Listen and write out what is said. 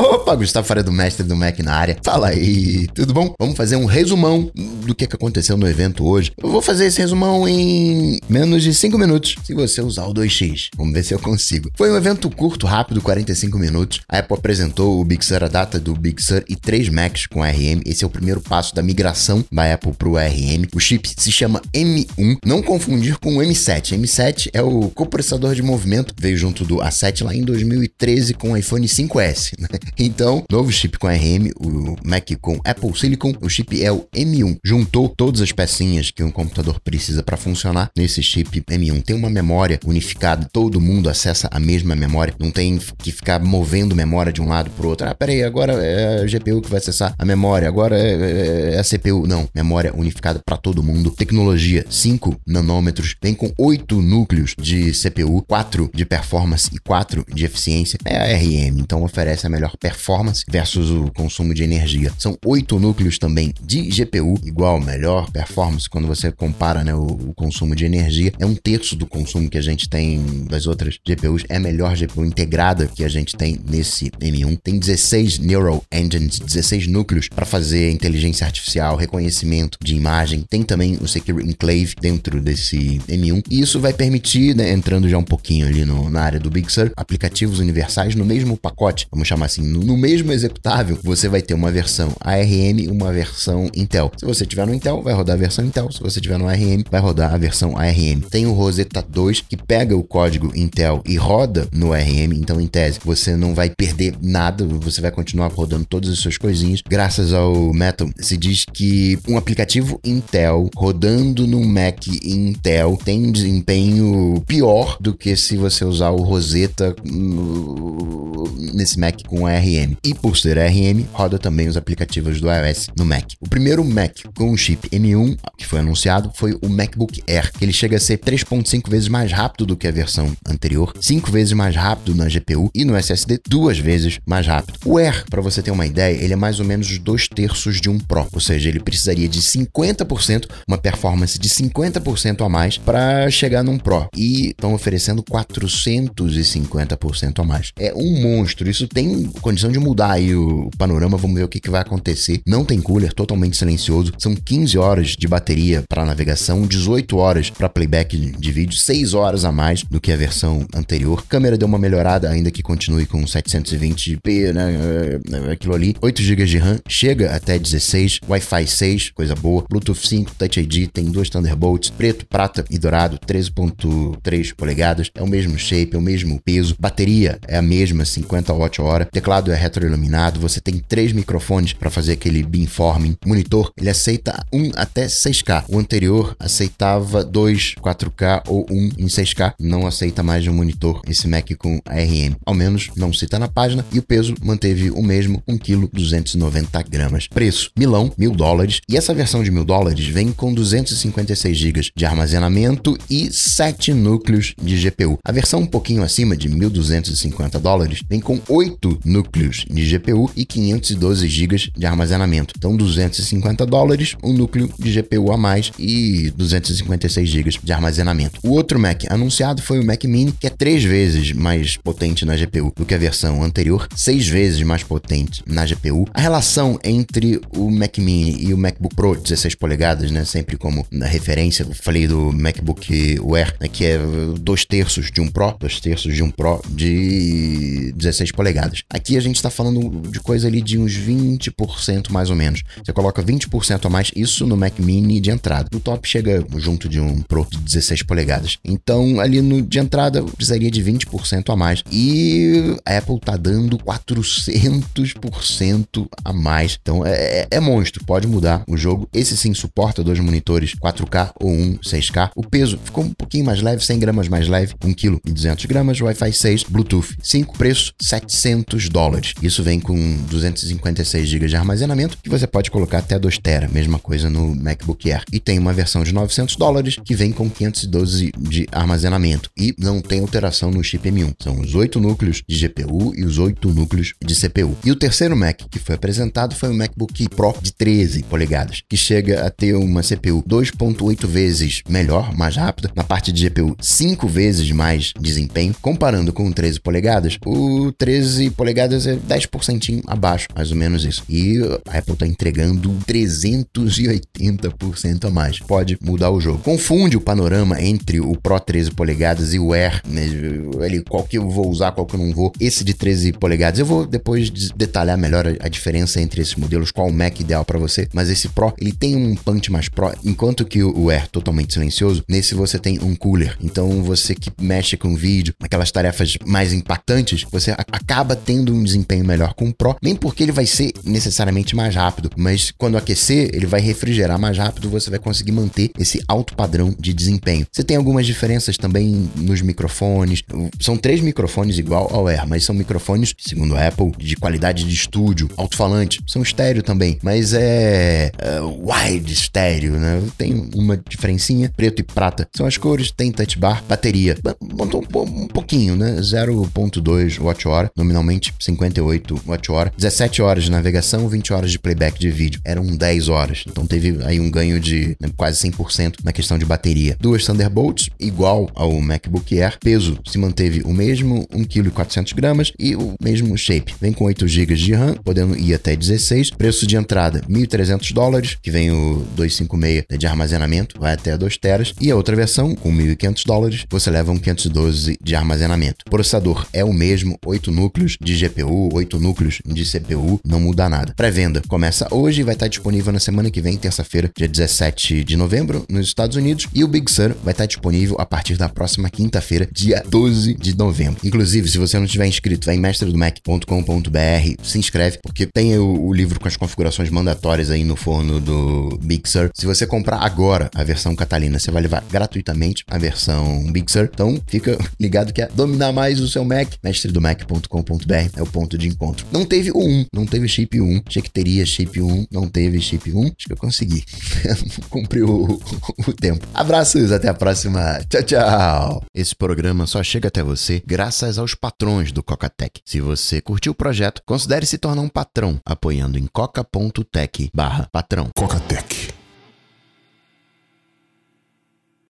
Opa, Gustavo Faria do Mestre do Mac na área. Fala aí, tudo bom? Vamos fazer um resumão do que, que aconteceu no evento hoje. Eu vou fazer esse resumão em menos de 5 minutos, se você usar o 2x. Vamos ver se eu consigo. Foi um evento curto, rápido, 45 minutos. A Apple apresentou o Big Sur, a data do Big Sur e três Macs com ARM. Esse é o primeiro passo da migração da Apple para o ARM. O chip se chama M1, não confundir com o M7. M7 é o coprocessador de movimento, veio junto do A7 lá em 2013 com o iPhone 5S. Né? Então, novo chip com ARM, o Mac com Apple Silicon, o chip é o M1. Juntou todas as pecinhas que um computador precisa para funcionar nesse chip M1. Tem uma memória unificada, todo mundo acessa a mesma memória, não tem que ficar movendo memória de um lado para o outro. Ah, peraí, agora é a GPU que vai acessar a memória, agora é, é, é a CPU. Não, memória unificada para todo mundo. Tecnologia 5 nanômetros, vem com 8 núcleos de CPU, 4 de performance e 4 de eficiência. É a RM, então oferece a melhor performance versus o consumo de energia. São 8 núcleos também de GPU, igual melhor performance quando você compara né, o, o consumo de energia. É um terço do consumo que a gente tem das outras GPUs. É a melhor GPU integrada que a gente tem nesse M1. Tem 16 Neural Engines, 16 núcleos para fazer inteligência artificial, reconhecimento de imagem. Tem também o Secure Enclave dentro desse M1. E isso vai permitir, né, entrando já um pouquinho ali no, na área do Big Sur, aplicativos universais no mesmo pacote, vamos chamar assim, no, no mesmo executável, você vai ter uma versão ARM e uma versão Intel. Se você tiver no Intel, vai rodar a versão Intel. Se você tiver no ARM, vai rodar a versão ARM. Tem o Rosetta 2 que pega o código Intel e roda no ARM, então em tese você não vai perder nada, você vai continuar rodando todas as suas coisinhas. Graças ao Metal, se diz que um aplicativo Intel rodando no Mac Intel tem um desempenho pior do que se você usar o Rosetta nesse Mac com ARM. E por ser ARM, roda também os aplicativos do iOS no Mac. O primeiro Mac com o chip M1 que foi anunciado foi o MacBook Air, que ele chega a ser 3.5 vezes mais rápido do que a versão anterior, 5 vezes mais rápido na GPU e no SSD duas vezes mais rápido. O Air, para você ter uma ideia, ele é mais ou menos dois terços de um Pro, ou seja, ele precisaria de 50%, uma performance de 50% a mais para chegar num Pro. E estão oferecendo 450% a mais. É um monstro. Isso tem condição de mudar aí o panorama. Vamos ver o que, que vai acontecer. Não tem cooler, totalmente silencioso. São 15 horas de bateria para navegação, 18 horas para playback de vídeo, 6 horas a mais do que a versão anterior. Câmera deu uma melhorada, ainda que continue com 720p, né? É, aquilo ali. 8 GB de RAM, chega até 16, Wi-Fi 6, coisa boa. Bluetooth 5, Touch ID, tem dois Thunderbolts, preto, prata e dourado, 13.3 polegadas. É o mesmo shape, é o mesmo peso. Bateria é a mesma, 50 Wh. Teclado é retroiluminado. Você tem três microfones para fazer aquele beamforming. Monitor, ele aceita um até 6K. O anterior aceitava 2 4K ou 1 em 6K. Não aceita mais um monitor esse Mac com ARM. Ao menos não cita na página. E o peso manteve o mesmo, 1 kg 290 gramas. Preço, milão, mil dólares. E essa versão de mil dólares vem com 256 GB de armazenamento e 7 núcleos de GPU. A versão um pouquinho acima de 1.250 dólares vem com 8 núcleos de GPU e 512 GB de armazenamento. Então 250 dólares, um núcleo de GPU a mais e 256 GB de armazenamento. O outro Mac anunciado foi o Mac Mini, que é três vezes mais potente na GPU do que a versão anterior, seis vezes mais potente na GPU. A relação entre o Mac Mini e o MacBook Pro 16 polegadas, né, sempre como referência, eu falei do MacBook Air, né, que é dois terços de um Pro, dois terços de um Pro de 16 polegadas. Aqui a gente está falando de coisa ali de uns 20% mais ou menos. Você coloca 20% a mais, isso no Mac Mini de entrada. No top chega junto de um Pro de 16 polegadas. Então, ali no de entrada, precisaria de 20% a mais. E a Apple tá dando 400% a mais. Então, é, é, é monstro. Pode mudar o jogo. Esse sim suporta dois monitores 4K ou um 6K. O peso ficou um pouquinho mais leve, 100 gramas mais leve, 1 kg e 200 gramas. Wi-Fi 6, Bluetooth 5, preço 700 dólares. Isso vem com 256 GB de armazenamento, que você pode colocar até 2 TB, mesma coisa no MacBook Air. E tem uma versão de 900 dólares que vem com 512 de armazenamento e não tem alteração no chip M1. São os 8 núcleos de GPU e os 8 núcleos de CPU. E o terceiro Mac que foi apresentado foi o MacBook Pro de 13 polegadas, que chega a ter uma CPU 2.8 vezes melhor, mais rápida, na parte de GPU 5 vezes mais desempenho. Comparando com o 13 polegadas, o 13 polegadas polegadas é 10% abaixo, mais ou menos isso. E a Apple tá entregando 380% a mais. Pode mudar o jogo. Confunde o panorama entre o Pro 13 polegadas e o Air, né? Ele, qual que eu vou usar, qual que eu não vou. Esse de 13 polegadas, eu vou depois detalhar melhor a, a diferença entre esses modelos, qual o Mac ideal para você, mas esse Pro, ele tem um punch mais Pro, enquanto que o Air totalmente silencioso, nesse você tem um cooler. Então você que mexe com vídeo, aquelas tarefas mais impactantes, você acaba tendo um desempenho melhor com o Pro, nem porque ele vai ser necessariamente mais rápido, mas quando aquecer, ele vai refrigerar mais rápido, você vai conseguir manter esse alto padrão de desempenho. Você tem algumas diferenças também nos microfones. São três microfones igual ao Air, mas são microfones, segundo a Apple, de qualidade de estúdio, alto-falante. São estéreo também, mas é, é wide estéreo, né? Tem uma diferencinha, preto e prata. São as cores, tem touch bar, bateria. Montou um, um pouquinho, né? 0.2 watt-hora, nominalmente 58 watt-hora. 17 horas de navegação, 20 horas de playback de vídeo. Eram 10 horas. Então teve aí um ganho de né, quase 100% na questão de bateria. Duas Thunderbolts, igual ao MacBook Air. Peso se manteve o mesmo, 1,4 kg e o mesmo shape. Vem com 8 GB de RAM, podendo ir até 16. Preço de entrada, 1.300 dólares, que vem o 256 de armazenamento, vai até 2 teras. E a outra versão, com 1.500 dólares, você leva um 512 de armazenamento. Processador é o mesmo, 8 núcleos de GPU, 8 núcleos de CPU, não muda nada. Pré-venda começa hoje e vai estar disponível na semana que vem, terça-feira, dia 17 de novembro, nos Estados Unidos. E o Big Sur vai estar disponível a partir da próxima quinta-feira, dia 12 de novembro. Inclusive, se você não estiver inscrito, vai em mestredomac.com.br, se inscreve, porque tem o, o, livro com as configurações mandatórias aí no forno do Big Sur. Se você comprar agora a versão Catalina, você vai levar gratuitamente a versão Big Sur. Então, fica ligado que é dominar mais o seu Mac, mestredomac.com.br é o ponto de encontro. Não teve o 1, não teve chip 1. Achei que teria chip 1, não teve chip 1. Acho que eu consegui. Cumpri o, o tempo. Abraços, até a próxima. Tchau, tchau. Esse programa só chega até você graças aos patrões do Cocatec. Se você curtiu o projeto, considere se tornar um patrão apoiando em coca.tech barra patrão. Cocatec